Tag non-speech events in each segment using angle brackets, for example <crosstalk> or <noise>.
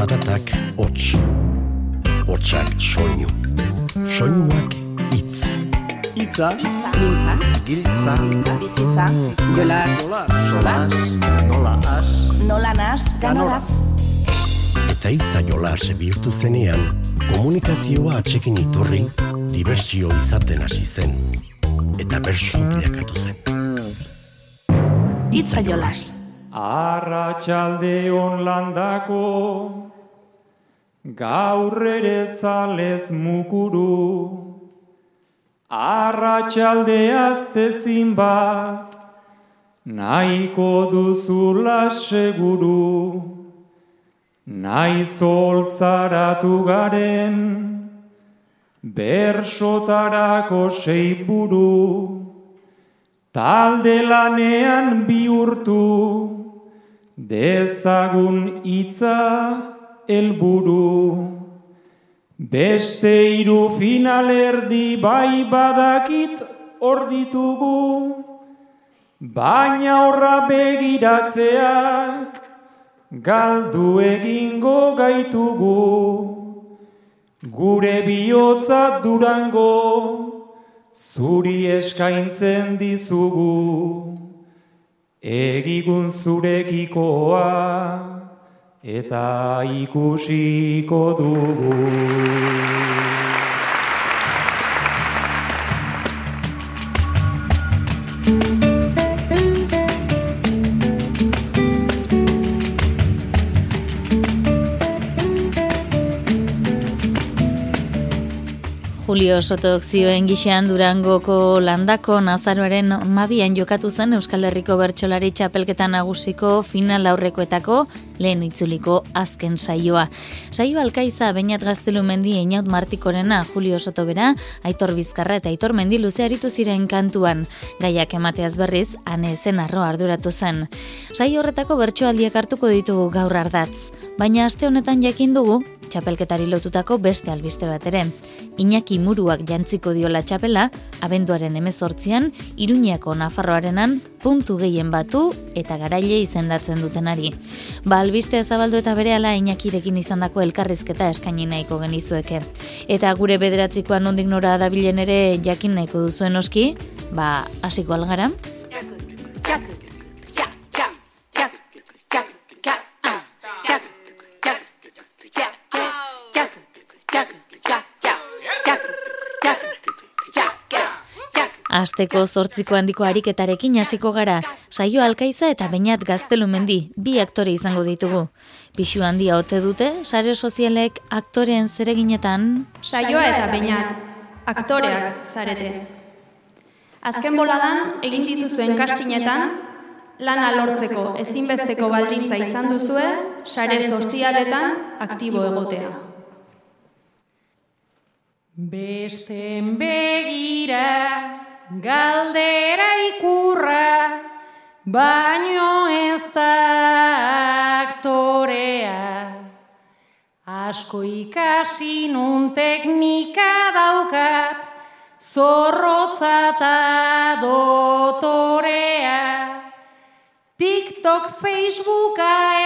Zaratak hots. Hotsak soinu. Soinuak hitz. Itza, Giltza, Giltza, bizitza, jola, solas, nola as, nola nas, ganoraz. Eta hitza jolas bihurtu zenean, komunikazioa atxekin iturri, dibertsio izaten hasi zen. Eta bersu bilakatu zen. Itza jolas. Arratxalde on landako, gaur ere zalez mukuru, arratxalde aztezin bat, nahiko duzula seguru, nahi zoltzaratu garen, bersotarako sei buru, Talde lanean bihurtu, dezagun hitza helburu. Beste hiru finalerdi bai badakit hor ditugu, baina horra begiratzeak galdu egingo gaitugu. Gure bihotza durango, Zuri eskaintzen dizugu, egigun zurekikoa, eta ikusiko dugu. Julio Sotok zioen gixean Durangoko landako nazaroaren mabian jokatu zen Euskal Herriko Bertsolari Txapelketa Nagusiko final aurrekoetako lehen itzuliko azken saioa. Saio alkaiza bainat gaztelu mendi einaut martikorena Julio Soto bera, Aitor Bizkarra eta Aitor Mendi luze aritu ziren kantuan. Gaiak emateaz berriz, ane zen arro arduratu zen. Saio horretako bertsoaldiak hartuko ditugu gaur ardatz. Baina aste honetan jakin dugu, txapelketari lotutako beste albiste bat ere. Iñaki Muruak jantziko diola txapela, abenduaren emezortzian, Iruñako Nafarroarenan puntu gehien batu eta garaile izendatzen dutenari. Ba albiste zabaldu eta berehala Iñakirekin izandako elkarrizketa eskaini nahiko genizueke. Eta gure bederatzikoan nondik nora dabilen ere jakin nahiko duzuen oski, ba hasiko algara. Asteko zortziko handiko ariketarekin hasiko gara, saio alkaiza eta bainat gaztelumendi, bi aktore izango ditugu. Pixu handia ote dute, sare sozialek aktoreen zereginetan... Saioa eta bainat, aktoreak zarete. Azken boladan, egin dituzuen kastinetan, lana lortzeko ezinbesteko baldintza izan duzue, sare sozialetan aktibo egotea. Besten begira, galdera ikurra, baino ez da aktorea. Asko ikasi nun teknika daukat, zorrotza eta dotorea. TikTok, Facebooka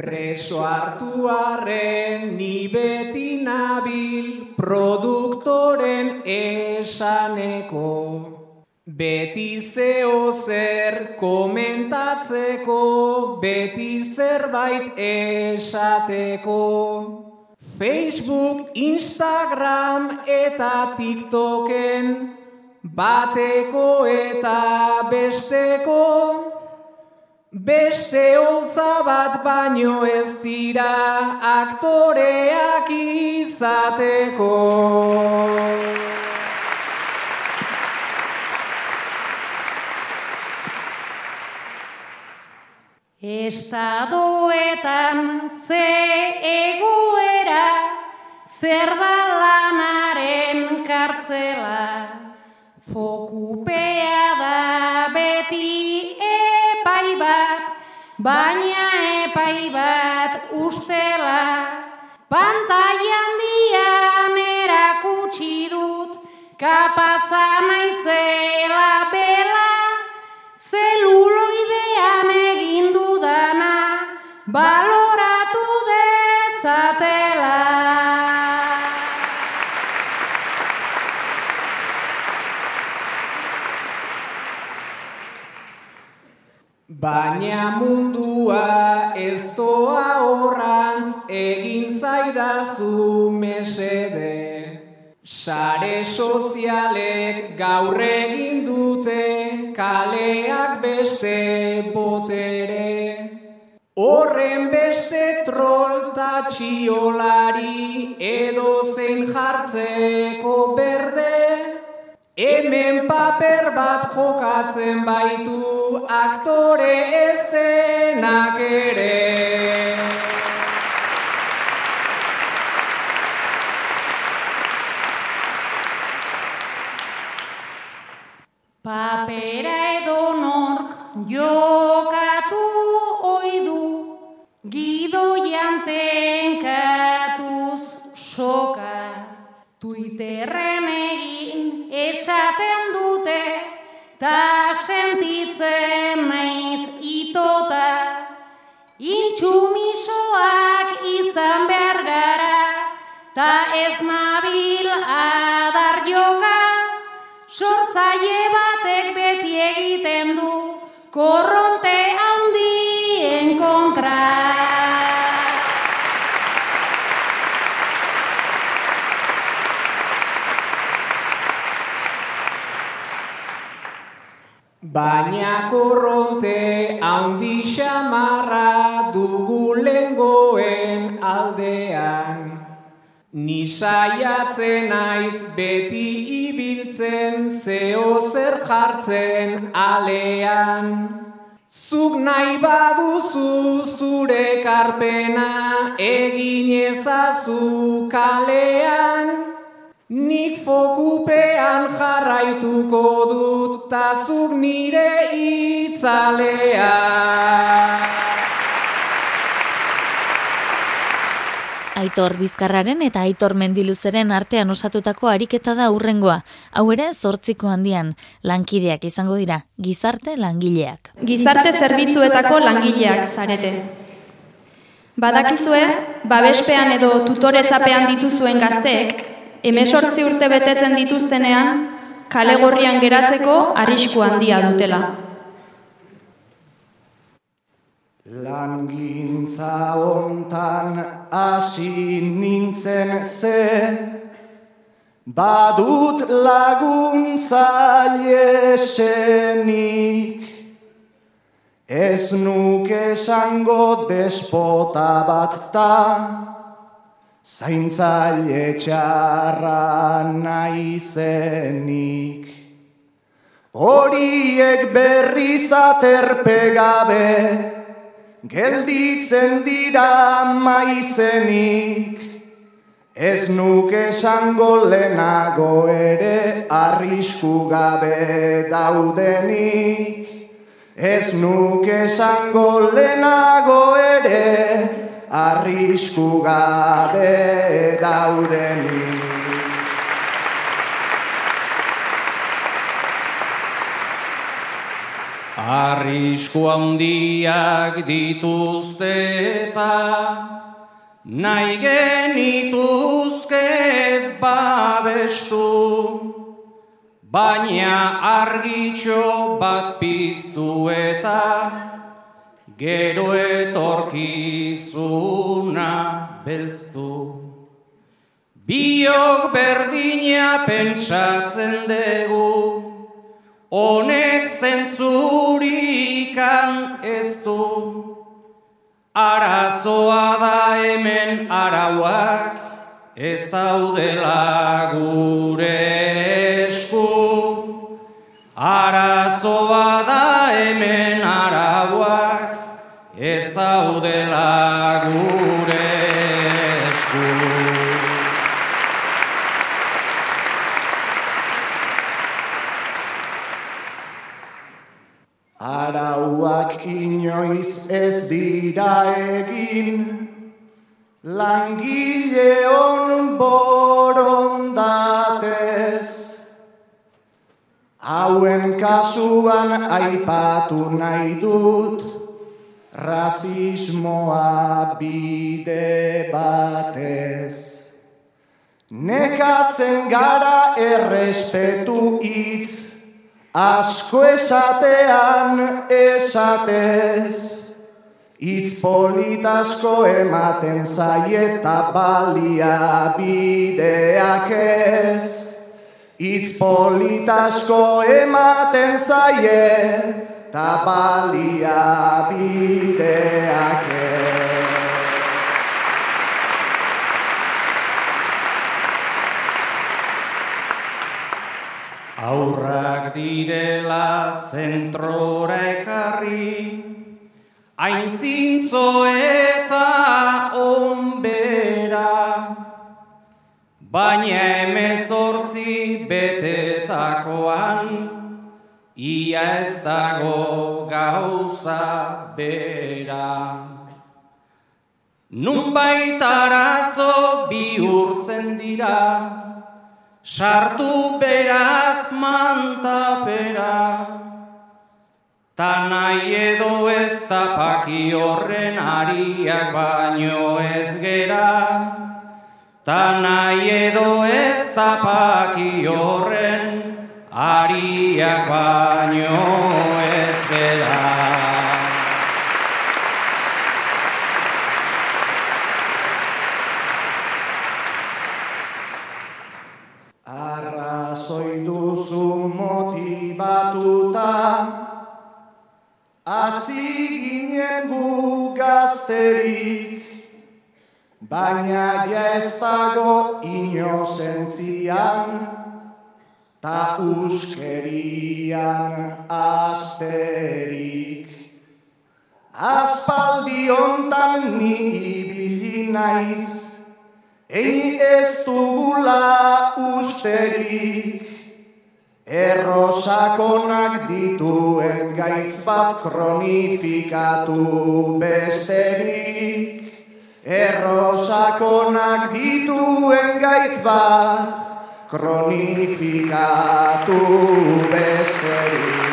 Preso hartu arren ni beti nabil produktoren esaneko. Beti zeo zer komentatzeko, beti zerbait esateko. Facebook, Instagram eta TikToken, bateko eta besteko, Beste holtza bat baino ez dira aktoreak izateko. Estadoetan ze egoera, zer da lanaren kartzela. Fokupea baina epai bat ustela. Pantaian dian erakutsi dut, kapaza naizela Baina mundua ez doa horrantz egin zaidazu mesede. Sare sozialek gaur egin dute kaleak beste botere. Horren beste trol ta txiolari edo zein jartzeko berde. Hemen paper bat jokatzen baitu aktore ezenak ere. Papera edo nork jokatu ta sentitzen naiz itota. Intsumisoak izan behar gara, ta ez nabil Baina korronte handi xamarra dugu lengoen aldean. Ni saiatzen naiz beti ibiltzen zeo zer jartzen alean. Zuk nahi baduzu zure karpena egin ezazu kalean. Nik fokupean jarraituko dut ta zuk nire itzalea. Aitor Bizkarraren eta Aitor Mendiluzeren artean osatutako ariketa da urrengoa. Hau ere zortziko handian, lankideak izango dira, gizarte langileak. Gizarte zerbitzuetako langileak zarete. Badakizue, babespean edo tutoretzapean dituzuen gazteek, emesortzi urte betetzen dituztenean, kale gorrian geratzeko arrisku handia dutela. Langintza hontan hasi nintzen ze, badut laguntza lesenik, ez nuke esango despota bat ta, zaintzaile txarra naizenik. Horiek berriz aterpe gabe, gelditzen dira maizenik. Ez nuke esango lehenago ere arrisku gabe daudenik. Ez nuke esango lehenago ere arrisku gabe daudenik. Arrisku handiak dituzte eta nahi genituzke babestu, baina argitxo bat piztu eta gero etorkizuna belztu. Biok berdina pentsatzen dugu, honek zentzurikan ez du. Arazoa da hemen arauak, ez daudela gure esku. Arazoa dela gure esku. Arauak inoiz ez dira egin, langile hon borondatez. Hauen kasuan aipatu nahi dut, rasismoa bide batez. Nekatzen gara errespetu hitz, asko esatean esatez. Itz politasko ematen zaieta balia bideak ez. Itz politasko ematen zaieta balia bideak. Aurrak direla zentrora ekarri, hain zintzo eta onbera, baina emezortzi betetakoan, ia ez dago gauza bera. Nun baitarazo bihurtzen dira, sartu beraz mantapera, ta nahi edo ez tapaki horren ariak baino ez gera, ta nahi edo ez tapaki horren ariak baino ez gera. Arrazoi duzu motibatuta, hasi ginen gazterik, baina ja ez dago inozentzian, ta uskerian asterik. Aspaldi hontan ni ibili naiz, Ein ez dugula usterik, errosakonak dituen gaitz bat kronifikatu besterik. Errosakonak dituen gaitz bat kronifikatu besterik.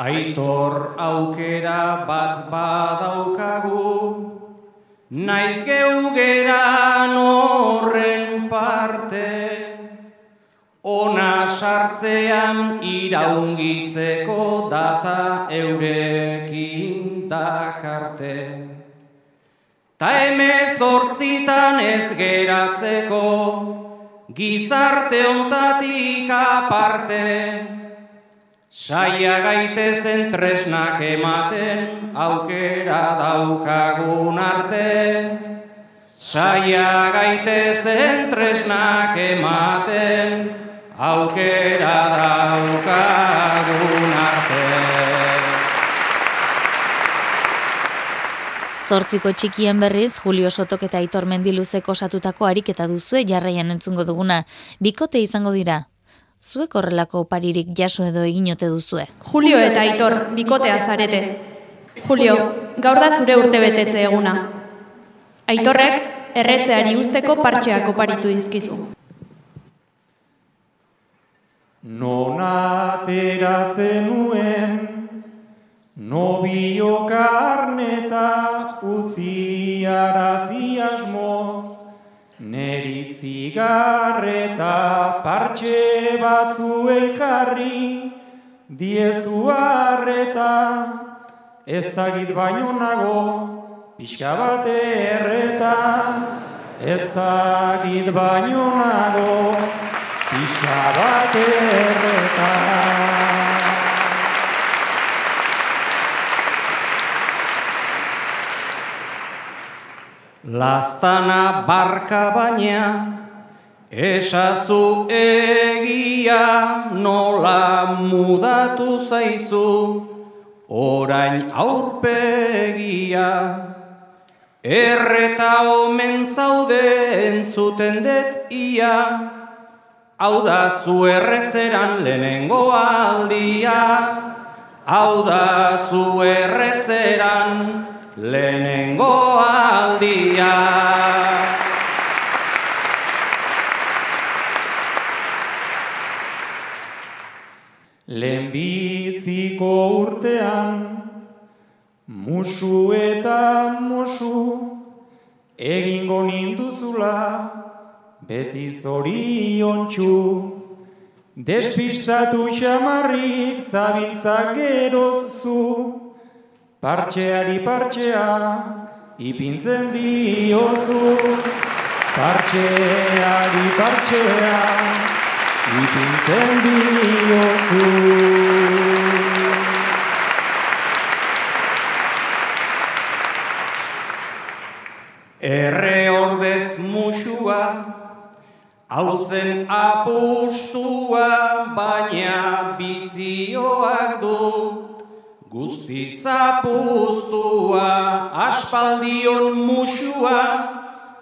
Aitor aukera bat badaukagu, naiz geugeran horren parte, ona sartzean iraungitzeko data eurekin dakarte. Ta emez hortzitan ez geratzeko, gizarte ontatik aparte, Saia gaitezen tresnak ematen, aukera daukagun arte. Saia gaitezen tresnak ematen, aukera daukagun arte. Zortziko txikien berriz, Julio Sotok eta Aitor Mendiluzek osatutako ariketa duzue jarraian entzungo duguna. Bikote izango dira, Zuek horrelako paririk jaso edo eginote duzue. Julio eta Aitor, bikotea zarete. Julio, gaur da zure urte betetze eguna. Aitorrek, erretzeari usteko partxeak oparitu dizkizu. Nona tera zenuen, nobio karneta utzi arazi asmoz, Neri zigarreta partxe batzuei jarri, diezu harreta, ezagit baino nago, pixka bat erreta, ezagit baino nago, pixka bat erreta. Lastana barka baina, esazu egia nola mudatu zaizu, orain aurpegia. Erreta omen zaude entzuten det ia, hau da zu errezeran lehenengo aldia, hau da zu errezeran lehenengo aldia. Lehenbiziko urtean, musu eta musu, egingo ninduzula, beti zorion txu. Despistatu xamarrik zabiltzak erozu, partxeari partxea, ipintzen diozu. Partxeari partxea, ipintzen diozu. Erre ordez musua, hauzen apustua, baina bizioak du. Guzti zapuztua, aspaldion musua,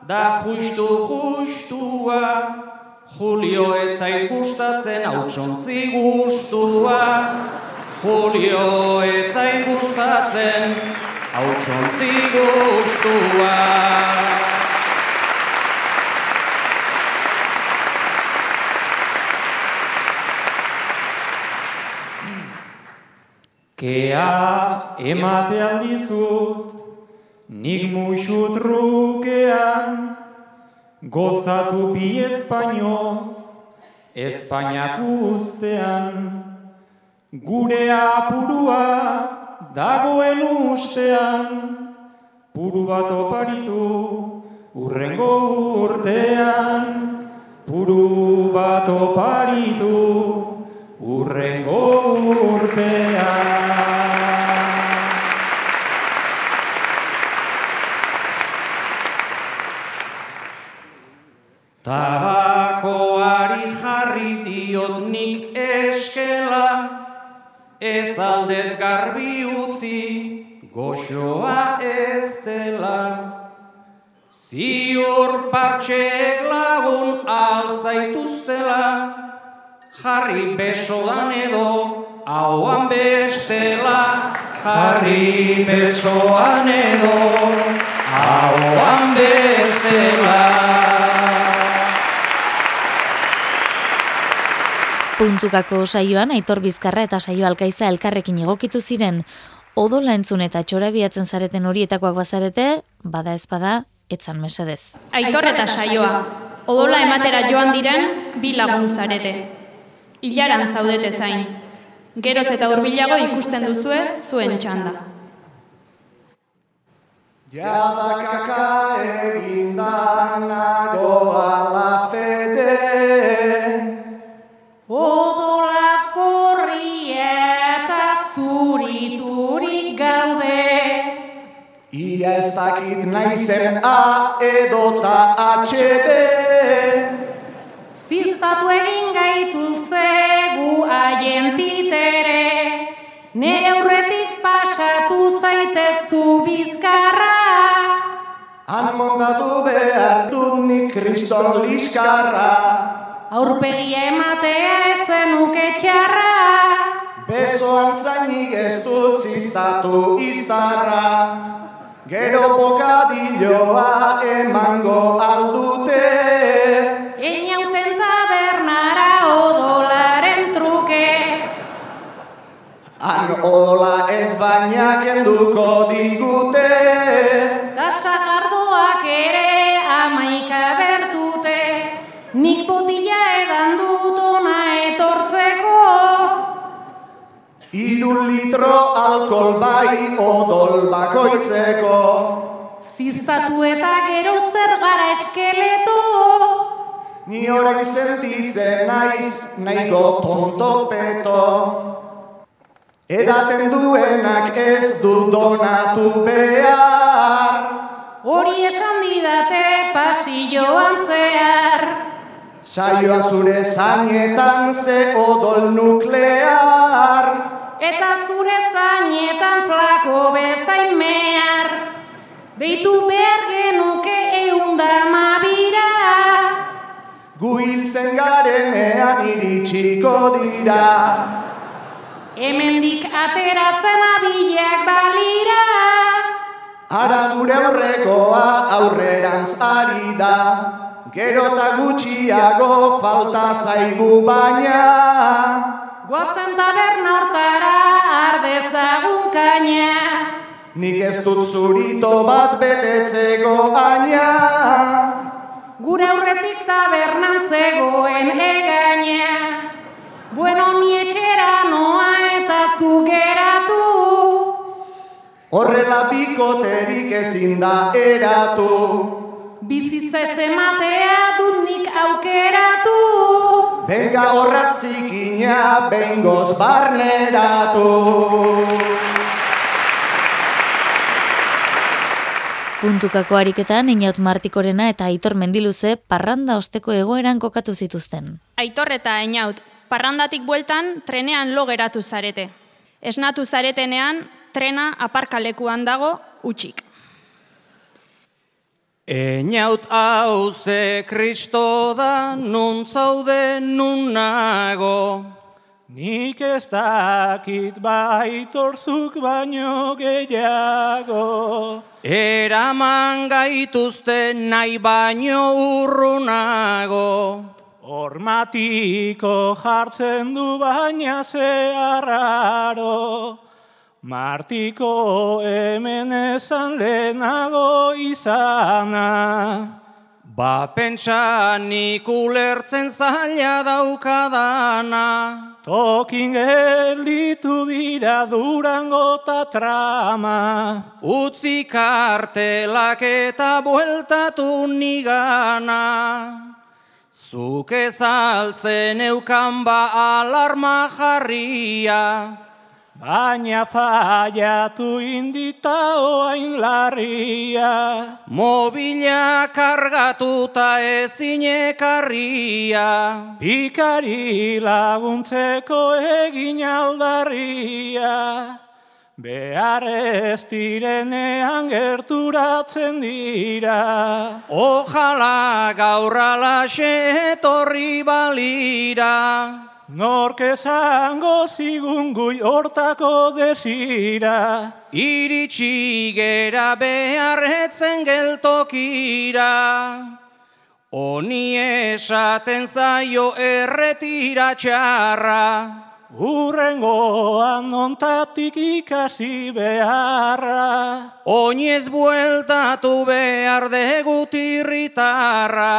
da justu justua. Julio etzait gustatzen hautsontzi gustua. Julio etzait gustatzen hautsontzi gustua. Kea emate aldizut, nik musu trukean, gozatu bi espainoz, Espainiak ustean, gure apurua dagoen ustean, puru bat oparitu urrengo urtean, puru bat oparitu urrengo urtean. Tabakoari jarri diot nik eskela, ez aldet garbi utzi, goxoa ez dela. Ziur partxeek lagun alzaituztela, jarri besodan edo hauan bestela. Jarri besoan edo hauan bestela. Puntukako saioan Aitor Bizkarra eta saio alkaiza elkarrekin egokitu ziren odola entzun eta txorabiatzen zareten horietakoak bazarete, bada ezpada, etzan mesedez. Aitor eta saioa, odola ematera joan diren bi lagun zarete. Ilaran zaudete zain. Geroz eta hurbilago ikusten duzue zuen txanda. Jadakaka egindan nagoa la fede, Odola korri eta zuriturik gaude. ia ez dakit naizen A edota HB. Ziztatu egin gaituzegu haien titere, nire aurretik pasatu zaitezu bizkarra. Han mondatu behar dut nik kriston liskarra. Aurpegi ematea etzen uke txarra. Besoan zainik ez dut ziztatu izarra. Gero bokadilloa emango aldute. Odola ez baina kenduko digute. Da sagardoak ere amaika bertute. Nik botila edan dut ona etortzeko. Iru litro alkohol bai odol bakoitzeko. Ziztatu eta gero zer gara eskeleto. Ni orain sentitzen naiz nahiko tonto peto. Edaten duenak ez du donatu behar. Hori esan didate pasilloan zehar. Saioa zure zainetan ze odol nuklear. Eta zure zainetan flako bezain mehar. Deitu behar genuke eunda mabira. Guiltze hiltzen garenean iritsiko dira. Hemendik ateratzen abilak balira. Ara gure aurrekoa aurrerantz ari da. Gero eta gutxiago falta zaigu baina. Guazen taberna hortara ardezagun kaina. Nik ez dut zurito bat betetzeko aina. Gure aurretik tabernan zegoen egaina. Bueno, ni etxera noa eta zugeratu. Horrela bikoterik ezin da eratu. Bizitza ez ematea dut nik aukeratu. Benga horrat zikina, bengoz barneratu. Puntukako ariketan, inaut martikorena eta aitor mendiluze parranda osteko egoeran kokatu zituzten. Aitor eta Einaut, parrandatik bueltan trenean lo geratu zarete. Esnatu zaretenean, trena aparkalekuan dago utxik. Einaut hau ze kristo da, nun zaude nun nago. Nik ez dakit baitorzuk baino gehiago. Eraman gaituzte nahi baino urrunago. Hormatiko jartzen du baina zeharraro. Martiko hemen esan lehenago izana. Ba pentsa nik ulertzen zaila daukadana. Tokin gelditu dira durango ta trama. Utzi kartelak eta bueltatu nigana. Zuk ezaltzen eukan ba alarma jarria. Baina faiatu indita oain larria. Mobila kargatuta ezin ekarria. Pikari laguntzeko egin aldarria. Behar ez direnean gerturatzen dira. Ojala gaur alaxe etorri balira. Nork esango zigun gui hortako desira. Iritsi gera beharretzen geltokira. Oni esaten zaio erretira txarra. Urrengoan nontatik ikasi beharra. Oinez bueltatu behar degutirritarra.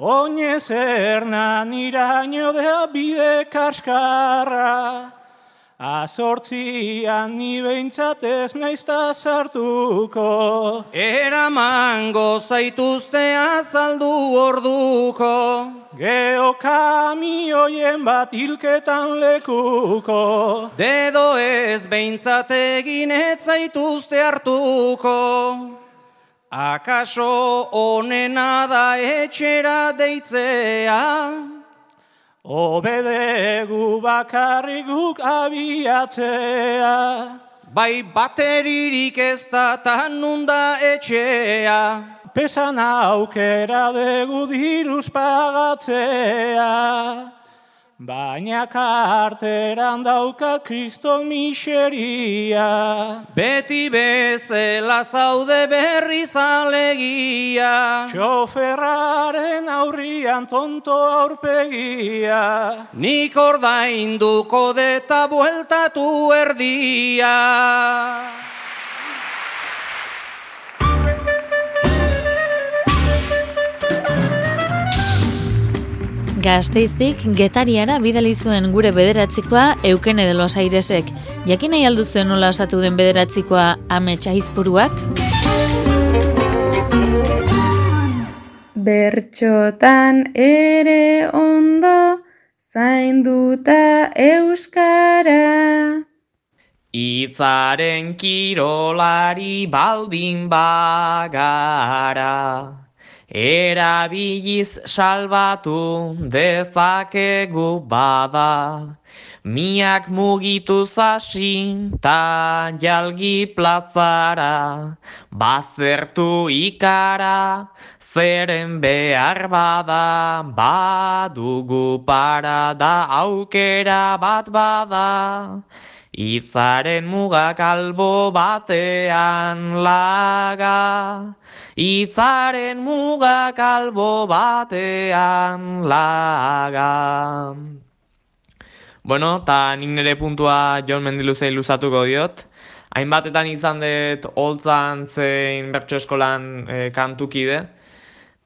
Oinez ernan iraino da bide kaskarra. Azortzian ni behintzat ez naizta sartuko. Eramango zaituzte azaldu orduko. Geo kamioien bat hilketan lekuko. Dedo ez behintzat egin ez zaituzte hartuko. Akaso onena da etxera deitzea. Obedegu bakarrik guk abiatzea. Bai bateririk ez da tanunda etxea. Pesan aukera degu diruz pagatzea. Baina karteran dauka kriston miseria. Beti bezela zaude berri zalegia. Txoferraren aurrian tonto aurpegia. Nik ordainduko deta bueltatu erdia. Gazteizik getariara bidali zuen gure bederatzikoa Eukene de los Airesek. Jakin nahi aldu zuen nola osatu den bederatzikoa ametsa izpuruak? Bertxotan ere ondo zainduta euskara. Itzaren kirolari baldin bagara. Erabiliz salbatu dezakegu bada, miak mugitu zasin ta jalgi plazara, bazertu ikara, Zeren behar bada, badugu parada, aukera bat bada. Izaren mugak albo batean laga, Izaren mugak albo batean laga. Bueno, eta nik nire puntua Jon Mendiluzei luzatuko diot. Hainbatetan izan dut holtzan zein bertso eskolan e, kantukide.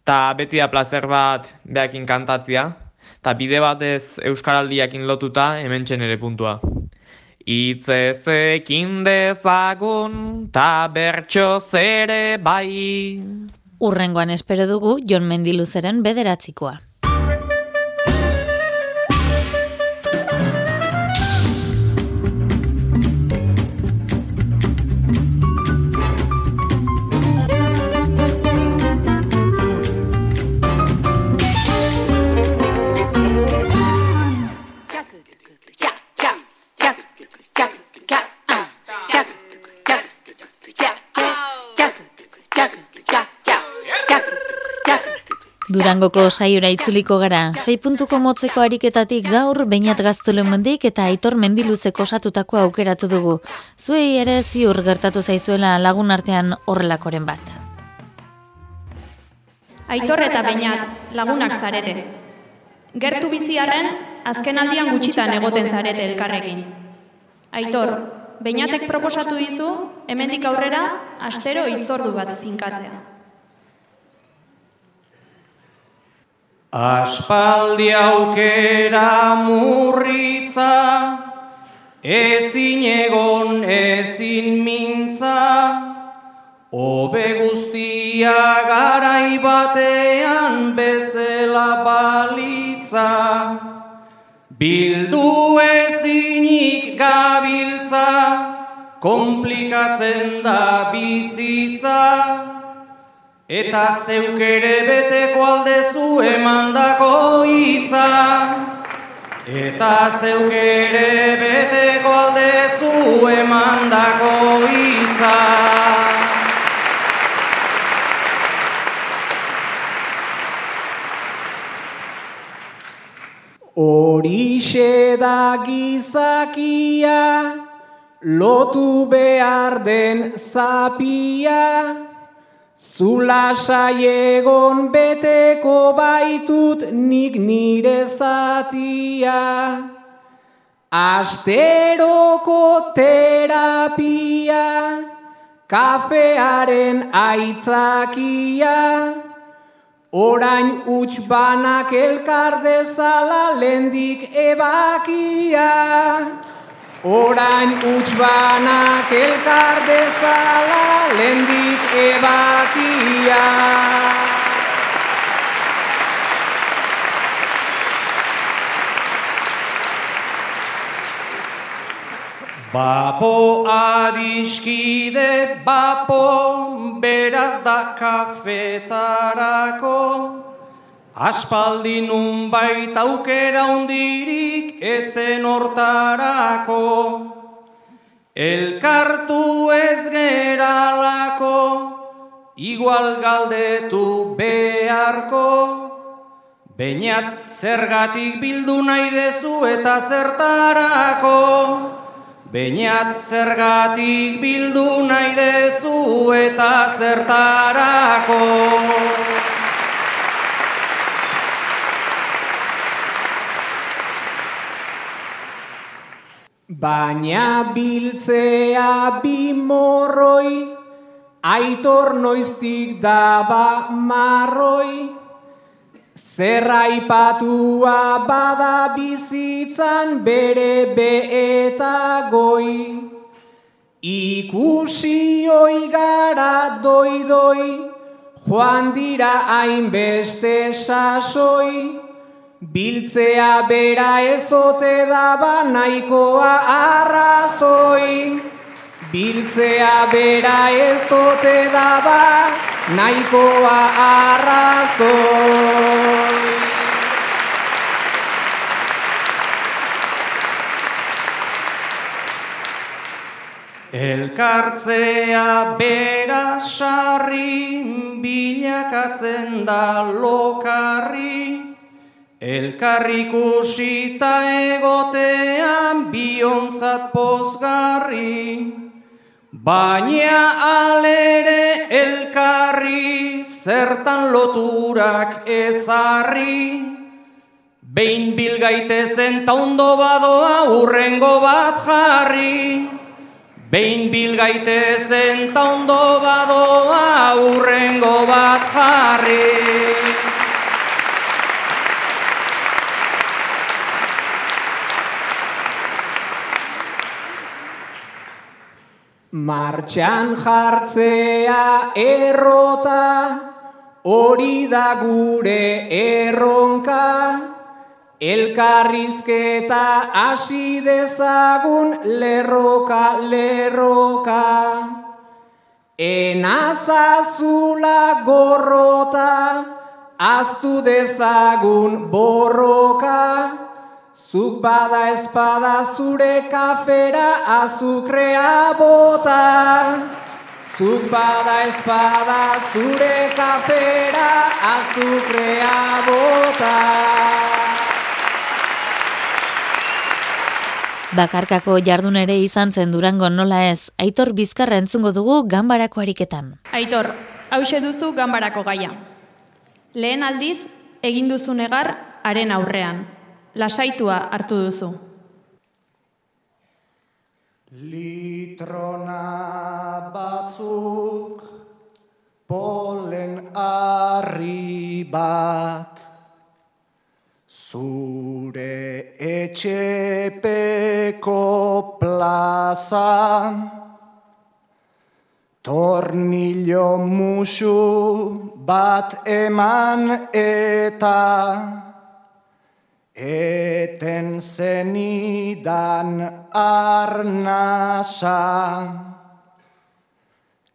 Ta beti da placer bat behakin kantatzia. Ta bide batez Euskaraldiakin lotuta hemen ere puntua. Itzezekin dezagun ta bertso zere bai. Urrengoan espero dugu Jon Mendiluzeren bederatzikoa. Durangoko saiora itzuliko gara, sei puntuko motzeko ariketatik gaur, bainat gaztule mendik eta aitor mendiluzeko osatutako aukeratu dugu. Zuei ere ziur gertatu zaizuela lagun artean horrelakoren bat. Aitor eta bainat lagunak zarete. Gertu biziarren, azken aldian gutxitan egoten zarete elkarrekin. Aitor, bainatek proposatu dizu, hemendik aurrera, astero itzordu bat finkatzea. Aspaldi aukera murritza, ezin egon ezin mintza, Obe guztia garai batean bezela balitza, Bildu ezinik gabiltza, komplikatzen da bizitza, Eta zeuk ere beteko aldezu emandako hitza. Eta zeuk ere beteko aldezu emandako hitza. Horixe da gizakia, lotu behar den zapia, Zula saiegon beteko baitut nik nire zatia. Asteroko terapia, kafearen aitzakia. Orain utx banak elkar dezala lendik ebakia. Orain utxbanak elkar dezala lendik ebakia. Bapo adiskide, bapo beraz da kafetarako. Aspaldi nun baita aukera hundirik etzen hortarako. Elkartu ez geralako, igual galdetu beharko. Beinat zergatik bildu nahi dezu eta zertarako. Beinat zergatik bildu nahi dezu eta zertarako. Baina biltzea bi morroi, aitor noiztik daba marroi, zerraipatua bada bizitzan bere be eta goi. Ikusi oi gara doi joan dira hainbeste sasoi, Biltzea bera ezote daba nahikoa arrazoi. Biltzea bera ezote daba nahikoa arrazoi. Elkartzea bera sarri, bilakatzen da lokarri, Elkarrikusita egotean biontzat pozgarri, Baina alere elkarri zertan loturak ezarri, Behin bilgaitezen ta ondo badoa urrengo bat jarri, Behin bil gaitezen ta ondo badoa urrengo bat jarri. Martxan jartzea errota, hori da gure erronka, Elkarrizketa hasi dezagun lerroka, lerroka. Enazazula gorrota, aztu dezagun borroka. Zuk bada espada zure kafera azukrea bota. Zuk bada espada zure kafera azukrea bota. Bakarkako jardun ere izan zen durango nola ez, aitor bizkarra entzungo dugu ganbarako ariketan. Aitor, hause duzu ganbarako gaia. Lehen aldiz, egin duzu negar, haren aurrean. Lasaitua hartu duzu. Litrona batzuk, polen arri bat, Zure etxepeko plaza Tornillo musu bat eman eta Eten zenidan arnasa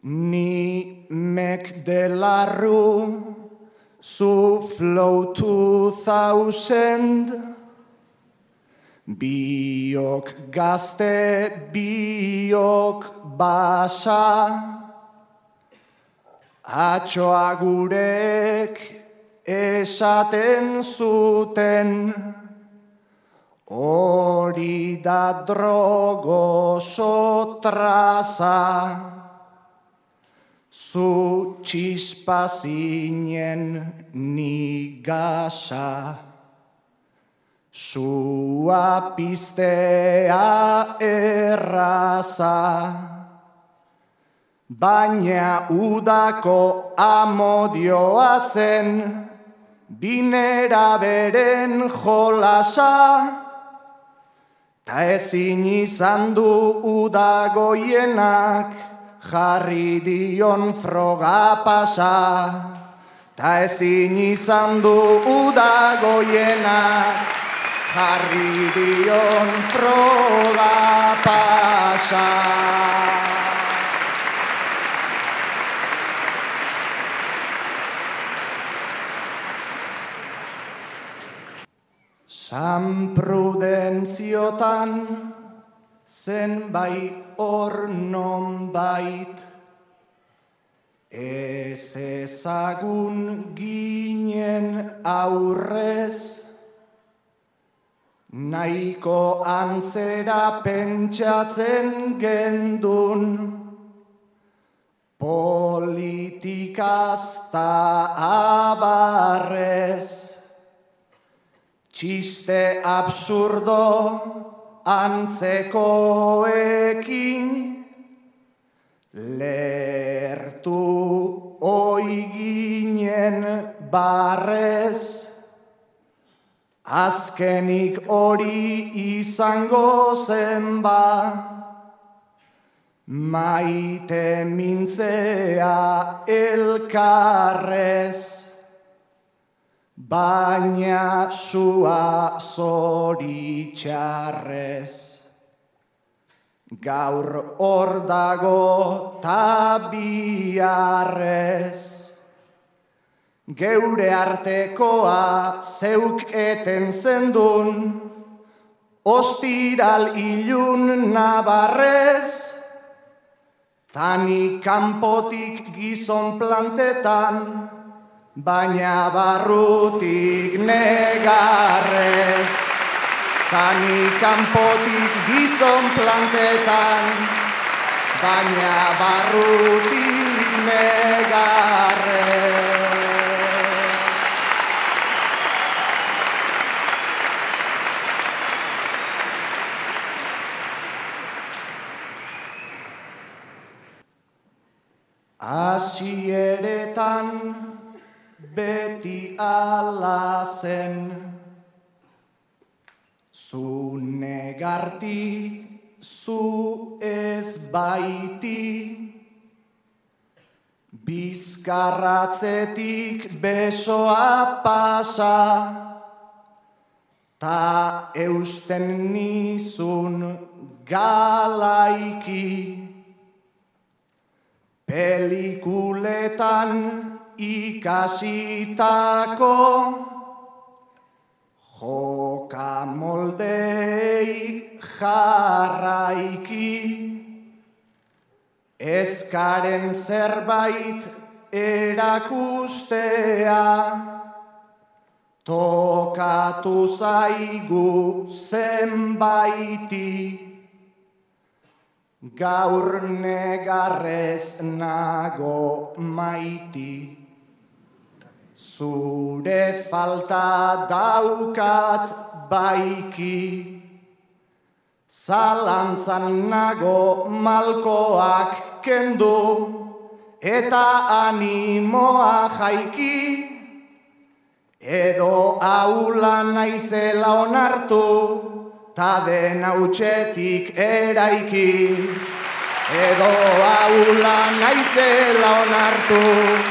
Ni mek delarru Zu flow 2000 Biok gazte, biok basa Atxoa gurek esaten zuten Hori da drogo sotraza Zu txispazinen ni gasa, Zua piztea erraza, Baina udako amodioa zen, Binera beren jolasa, Ta ezin izan du udagoienak, jarri dion froga pasa, ta ezin izan du udagoiena, jarri dion froga pasa. San prudentziotan zenbait hor non bait, ez ezagun ginen aurrez, nahiko antzera pentsatzen gendun, politikazta abarrez, txiste absurdo, antzekoekin. Lertu oiginen barrez. Azkenik hori izango zen ba maite mintzea elkarrez baina sua zoritxarrez. Gaur hor dago tabiarrez, geure artekoa zeuk eten zendun, ostiral ilun nabarrez, Tani kanpotik gizon plantetan, baina barrutik negarrez. Tani kanpotik gizon plantetan, baina barrutik negarrez. Asieretan beti ala zen. Zu negarti, zu ez baiti. Bizkarratzetik besoa pasa Ta eusten nizun galaiki. Pelikuletan ikasitako joka moldei jarraiki. Ezkaren zerbait erakustea tokatu zaigu zenbaiti. Gaur negarrez nago maiti, zure falta daukat baiki, zalantzan nago malkoak kendu, eta animoa jaiki, edo aula naizela onartu, ta den utxetik eraiki, edo aula naizela onartu,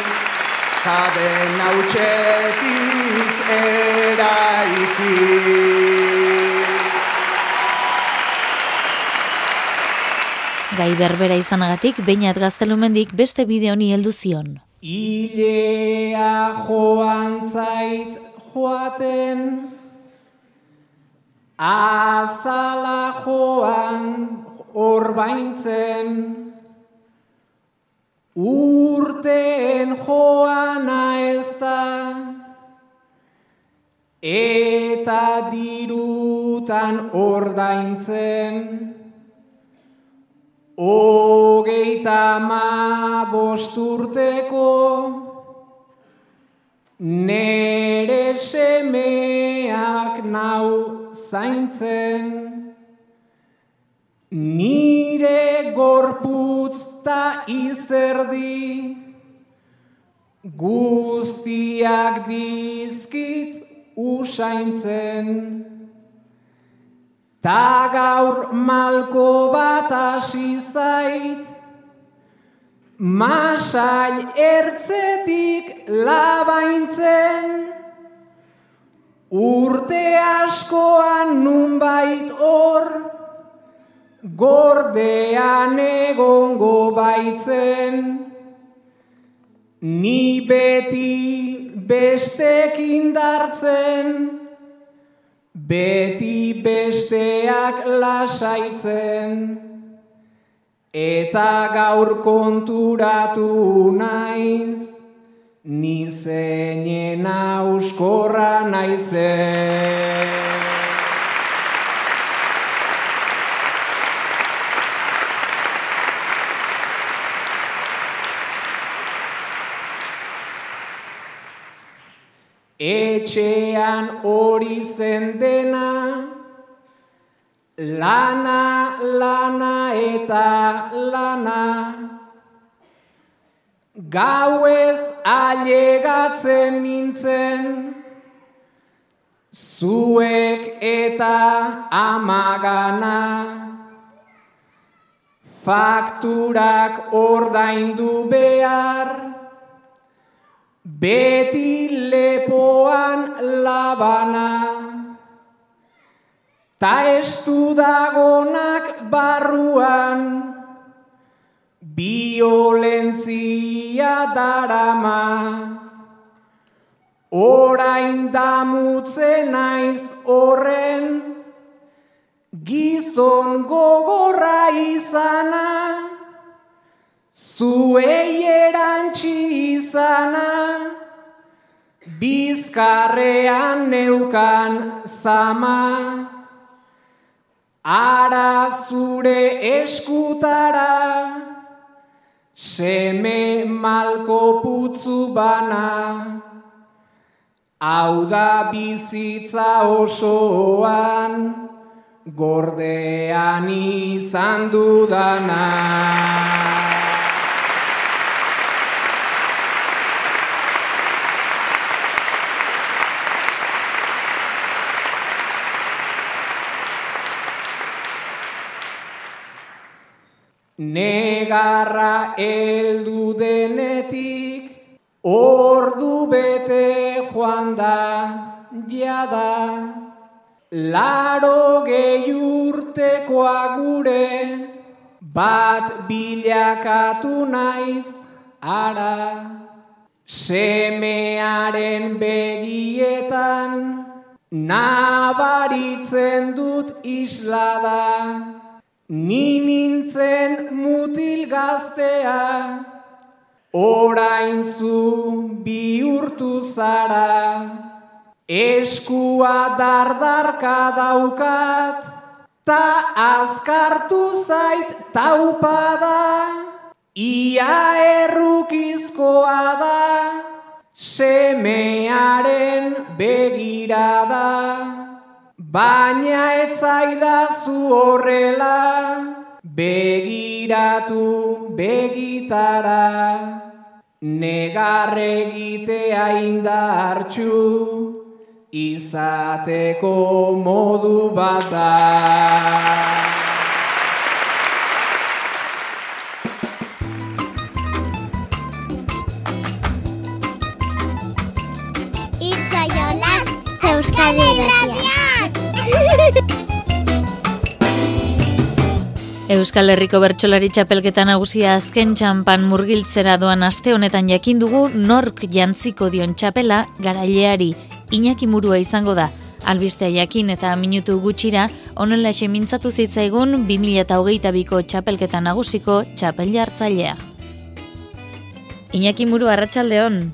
ta den utxetik eraiki. Gai berbera izanagatik, bainat gaztelumendik beste bideo honi heldu zion. Ilea joan zait joaten, azala joan orbaintzen, urteen joana ez da, eta dirutan ordaintzen, hogeita ma bosturteko, nere semeak nau zaintzen, nire gorputz ta izerdi, guztiak dizkit usaintzen, Ta gaur malko bat hasi zait, masail ertzetik labaintzen, urte askoan nunbait gordean egongo baitzen, ni beti bestekin dartzen, beti besteak lasaitzen, eta gaur konturatu naiz, ni zeinen auskorra naizen. Etxean hori zen dena, lana, lana eta lana. Gauez alegatzen nintzen, zuek eta amagana. Fakturak ordaindu behar, Beti lepoan labana, ta estu dagonak barruan, violentzia darama. Orain damutzen naiz horren, gizon gogorra izana, zuei erantzi izana, bizkarrean neukan zama, ara zure eskutara, seme malko putzu bana, hau da bizitza osoan, gordean izan dudana. Negarra heldu denetik, ordu bete joan da, jada. Laro gehi urtekoa gure, bat bilakatu naiz, ara. Semearen begietan, nabaritzen dut islada. Ni nintzen mutil gaztea, orain zu bihurtu zara. Eskua dardarka daukat, ta azkartu zait taupada. Ia errukizkoa da, semearen begirada. Baina etzaidazu horrela, begiratu begitara, negarregitea indartxu, izateko modu bat da. Itza jolas, Euskadi. Euskal Herriko Bertsolari Txapelketa nagusia azken txampan murgiltzera doan aste honetan jakin dugu nork jantziko dion txapela garaileari Iñaki Murua izango da. Albistea jakin eta minutu gutxira onela mintzatu zitzaigun 2022ko txapelketa nagusiko txapel jartzailea. Iñaki Muru arratsaldeon.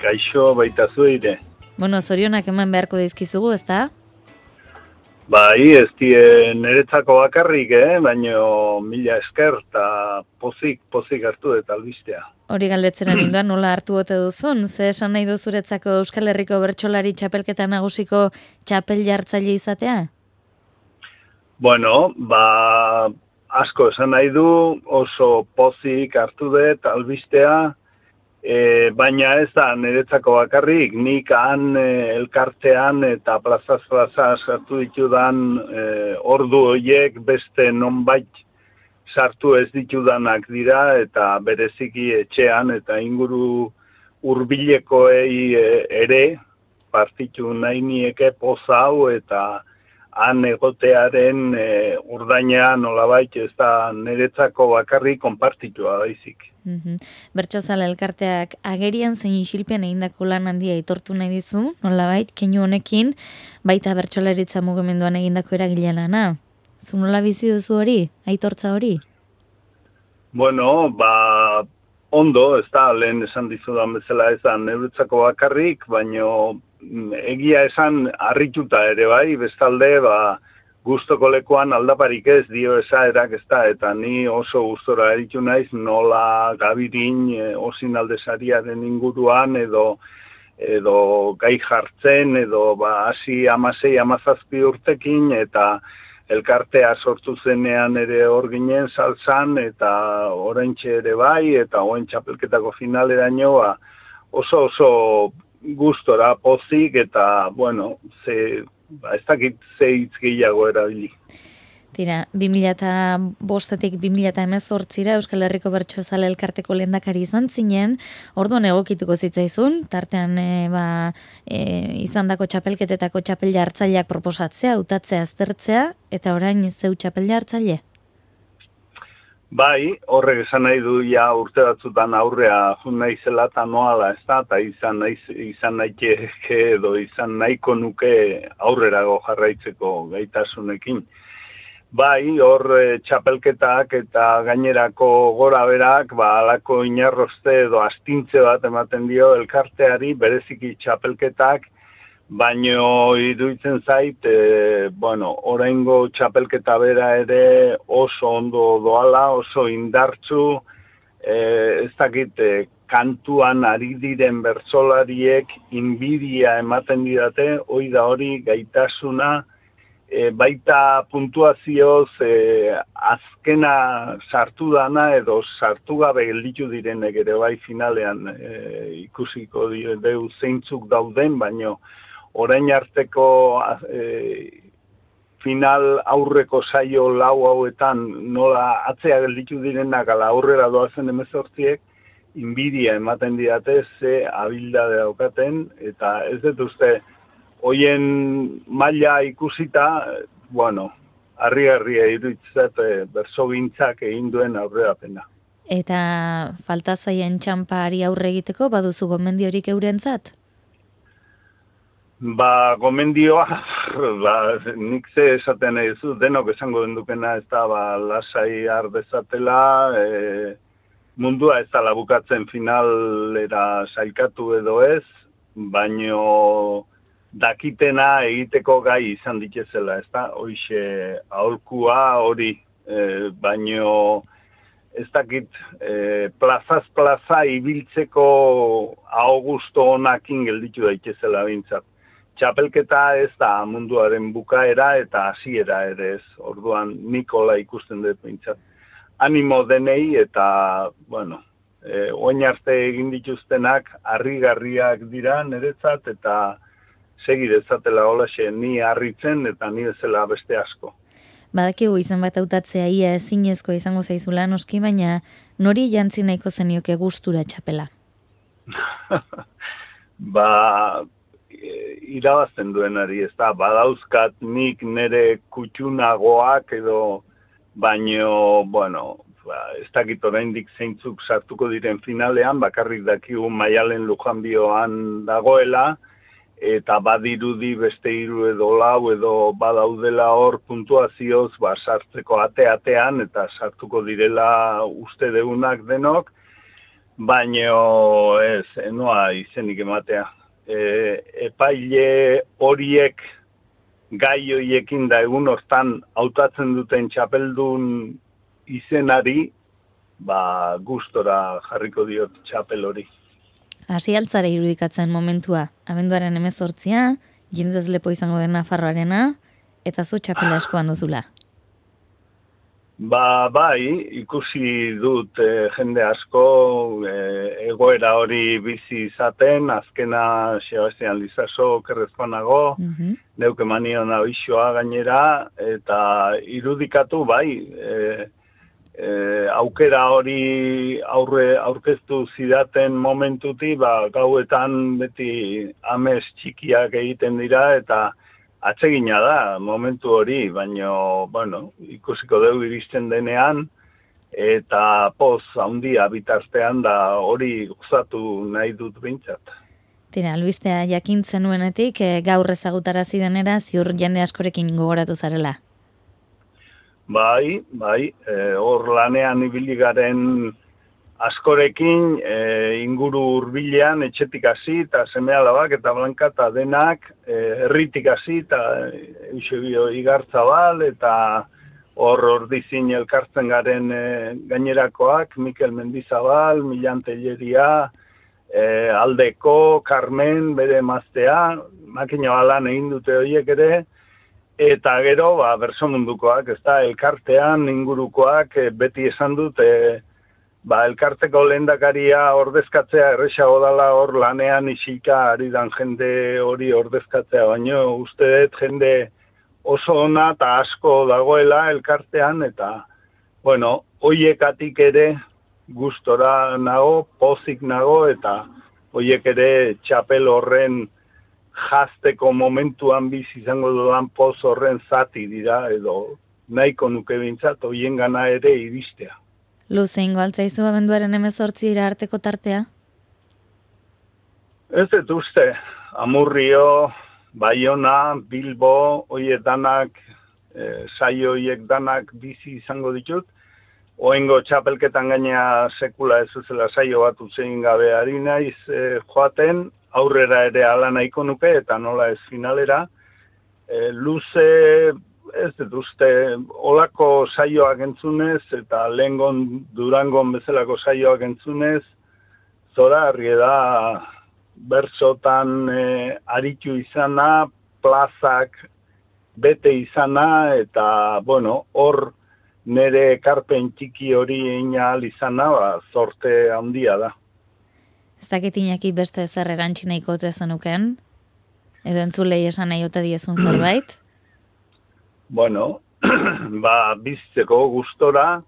Kaixo baita zuire. Bueno, zorionak eman beharko dizkizugu, ezta? Bai, ez die niretzako bakarrik, eh? baina mila esker eta pozik, pozik hartu eta albistea. Hori galdetzera ninduan nola hartu ote duzun, ze esan nahi duzuretzako Euskal Herriko bertsolari txapelketa nagusiko txapel jartzaile izatea? Bueno, ba, asko esan nahi du, oso pozik hartu dut albistea, E, baina ez da niretzako bakarrik, nik han e, elkartean eta plazaz plaza sartu ditudan e, ordu horiek beste nonbait sartu ez ditudanak dira eta bereziki etxean eta inguru hurbilekoei e, ere partitu nahi nieke poza hau eta han egotearen e, urdaina nolabait ez da niretzako bakarrik konpartitua baizik. Mm Bertxozala elkarteak agerian zein isilpean egindako lan handia aitortu nahi dizu, nolabait, keinu honekin, baita bertxolaritza mugimenduan egindako eragile lana. Zu nola bizi duzu hori, aitortza hori? Bueno, ba, ondo, ez da, lehen esan dizudan bezala ez da, neuretzako bakarrik, baino egia esan harrituta ere bai, bestalde, ba, gustoko lekuan aldaparik ez dio esaerak ez da, eta ni oso gustora eritu naiz nola gabirin e, osin aldesariaren inguruan edo edo gai jartzen edo ba hasi amasei amazazpi urtekin eta elkartea sortu zenean ere hor ginen saltzan eta oraintxe ere bai eta oen txapelketako finaleraino ba, oso oso gustora pozik eta bueno, ze ba, ez dakit zeitz gehiago erabili. Tira, 2000 bostetik 2000 emezortzira Euskal Herriko Bertxozale elkarteko lehendakari izan zinen, orduan egokituko zitzaizun, tartean e, ba, e, izan dako txapelketetako txapel jartzaileak proposatzea, utatzea, aztertzea, eta orain zeu txapel jartzaile? Bai, horrek esan nahi du ja urte batzutan aurrea jun nahi zela eta noala, ez da, eta izan nahi, izan nahi edo izan nahiko nuke aurrerago jarraitzeko gaitasunekin. Bai, hor e, txapelketak eta gainerako gora berak, ba, alako inarroste edo astintze bat ematen dio elkarteari, bereziki txapelketak, baino iruditzen zait, e, bueno, oraingo txapelketa bera ere oso ondo doala, oso indartzu, e, ez dakit, e, kantuan ari diren bertsolariek inbidia ematen didate, hoi da hori gaitasuna, e, baita puntuazioz e, azkena sartu dana edo sartu gabe gelditu direnek ere bai finalean e, ikusiko deu zeintzuk dauden, baino orain arteko e, final aurreko saio lau hauetan nola atzea gelditu direnak ala aurrera doazen emezortziek, inbidia ematen diate ze abilda daukaten, eta ez dut uste, hoien maila ikusita, bueno, harri-harria iruditzat e, berso gintzak egin duen aurrera pena. Eta falta zaien txampari aurre egiteko, baduzu gomendiorik eurentzat? Ba, gomendioa, <laughs> ba, nik ze esaten nahi zu, denok esango dendukena ez da, ba, lasai ardezatela, e, mundua ez da labukatzen finalera sailkatu edo ez, baino dakitena egiteko gai izan ditezela, ez da? Hoixe, aholkua hori, e, baino ez dakit e, plazaz plaza ibiltzeko augusto honakin gelditu daitezela bintzat. Txapelketa ez da munduaren bukaera eta hasiera ere ez, orduan Nikola ikusten dut bintzat. Animo denei eta, bueno, e, oin arte egin dituztenak harrigarriak dira niretzat eta segi dezatela holaxe ni harritzen eta ni bezala beste asko. Badakigu izan bat hautatzea ia ezinezko izango zaizula noski, baina nori jantzi nahiko zenioke gustura txapela? <laughs> ba, irabazten duenari, ez da, badauzkat nik nere kutxunagoak edo, baino, bueno, ba, ez dakit oraindik zeintzuk sartuko diren finalean, bakarrik dakigu maialen lujanbioan dagoela, eta badirudi beste hiru edo lau edo badaudela hor puntuazioz ba, sartzeko ate-atean eta sartuko direla uste deunak denok, baino ez, enoa izenik ematea. E, epaile horiek gai horiekin da egun hortan hautatzen duten txapeldun izenari, ba, gustora jarriko diot txapel hori hasi altzara irudikatzen momentua, abenduaren emezortzia, jendez lepo izango den Nafarroarena, eta zu txapela eskoan duzula. Ba, bai, ikusi dut e, jende asko e, egoera hori bizi izaten, azkena Sebastian Lizaso kerrezkoanago, mm -hmm. neuke manion gainera, eta irudikatu bai, e, e, aukera hori aurre aurkeztu zidaten momentuti, ba, gauetan beti amez txikiak egiten dira eta atsegina da momentu hori, baino, bueno, ikusiko dugu iristen denean, eta poz handia bitartean da hori gozatu nahi dut bintzat. Tira, albistea jakintzen nuenetik, e, gaur ezagutara zidenera, ziur jende askorekin gogoratu zarela. Bai, bai, e, hor lanean ibili garen askorekin e, inguru hurbilean etxetik hasi eta seme alabak eta blanka eta denak e, erritik hasi eta eusebio igartza bal eta hor hor dizin elkartzen garen e, gainerakoak, Mikel Mendizabal, Milan Telleria, e, Aldeko, Carmen, bere maztea, makina balan egin dute horiek ere, Eta gero, ba, berso mundukoak, ez da, elkartean ingurukoak e, beti esan dut, e, ba, elkarteko lehendakaria ordezkatzea erresago dala hor lanean isika ari dan jende hori ordezkatzea, baino uste dut jende oso ona eta asko dagoela elkartean, eta, bueno, hoiekatik ere gustora nago, pozik nago, eta hoiek ere txapel horren jazteko momentuan biz izango dudan poz horren zati dira edo nahiko nuke bintzat hoien gana ere iristea. Luze ingo altzaizu abenduaren emezortzi ira arteko tartea? Ez dut uste, amurrio, baiona, bilbo, oietanak e, saioiek danak bizi izango ditut, oengo txapelketan gaina sekula ez zela saio bat utzein gabe ari naiz e, joaten, aurrera ere ala nahiko nuke eta nola ez finalera. E, luze ez dut uste olako saioak entzunez eta lehengon durangon bezalako saioak entzunez, zora harri da bertsotan e, aritu izana, plazak bete izana eta bueno, hor nere ekarpen txiki hori ina izana, ba, zorte handia da. Ez dakit inaki beste zer erantzi nahiko zenuken? Edo entzulei esan nahi ote diezun <clears throat> zerbait? Bueno, <clears throat> ba, bizteko gustora,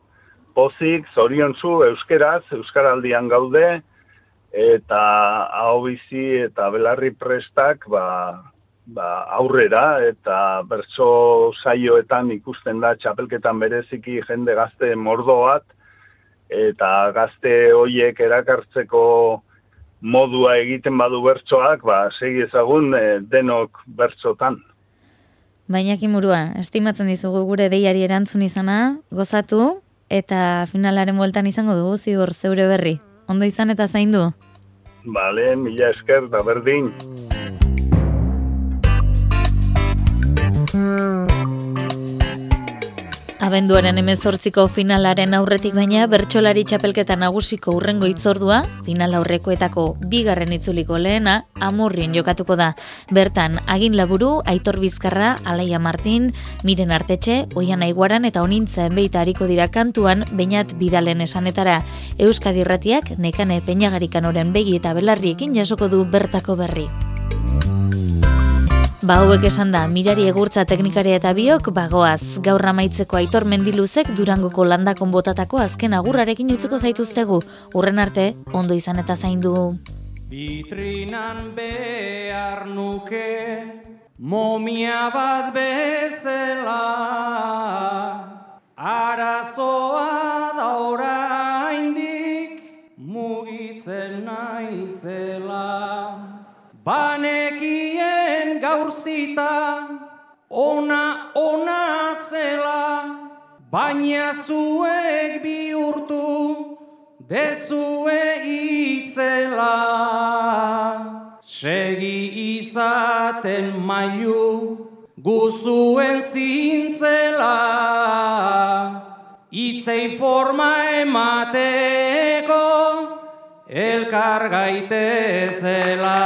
pozik, zoriontzu, euskeraz, euskaraldian gaude, eta hau bizi eta belarri prestak, ba, ba, aurrera eta bertso saioetan ikusten da txapelketan bereziki jende gazte mordo bat eta gazte hoiek erakartzeko modua egiten badu bertsoak, ba, segi ezagun e, denok bertsotan. Baina kimurua, estimatzen dizugu gure deiari erantzun izana, gozatu eta finalaren bueltan izango dugu ziur zeure berri. Ondo izan eta zaindu? Bale, mila esker da berdin. Abenduaren emezortziko finalaren aurretik baina bertsolari txapelketa nagusiko urrengo itzordua, final aurrekoetako bigarren itzuliko lehena, amurrien jokatuko da. Bertan, agin laburu, aitor bizkarra, alaia martin, miren artetxe, oian aiguaran eta onintza enbeita hariko dira kantuan, bainat bidalen esanetara. Euskadirratiak, nekane peñagarikan oren begi eta belarriekin jasoko du bertako berri. Ba hauek esan da, mirari egurtza teknikaria eta biok, bagoaz, gaur amaitzeko aitor mendiluzek durangoko landakon botatako azken agurrarekin utziko zaituztegu, urren arte, ondo izan eta zaindu. Bitrinan behar nuke, momia bat bezela, arazoa da oraindik mugitzen naizela. Banekien gaur zita, ona, ona zela, baina zuek bihurtu, dezue itzela. Segi izaten mailu, guzuen zintzela, itzei forma emateko, elkar gaitezela.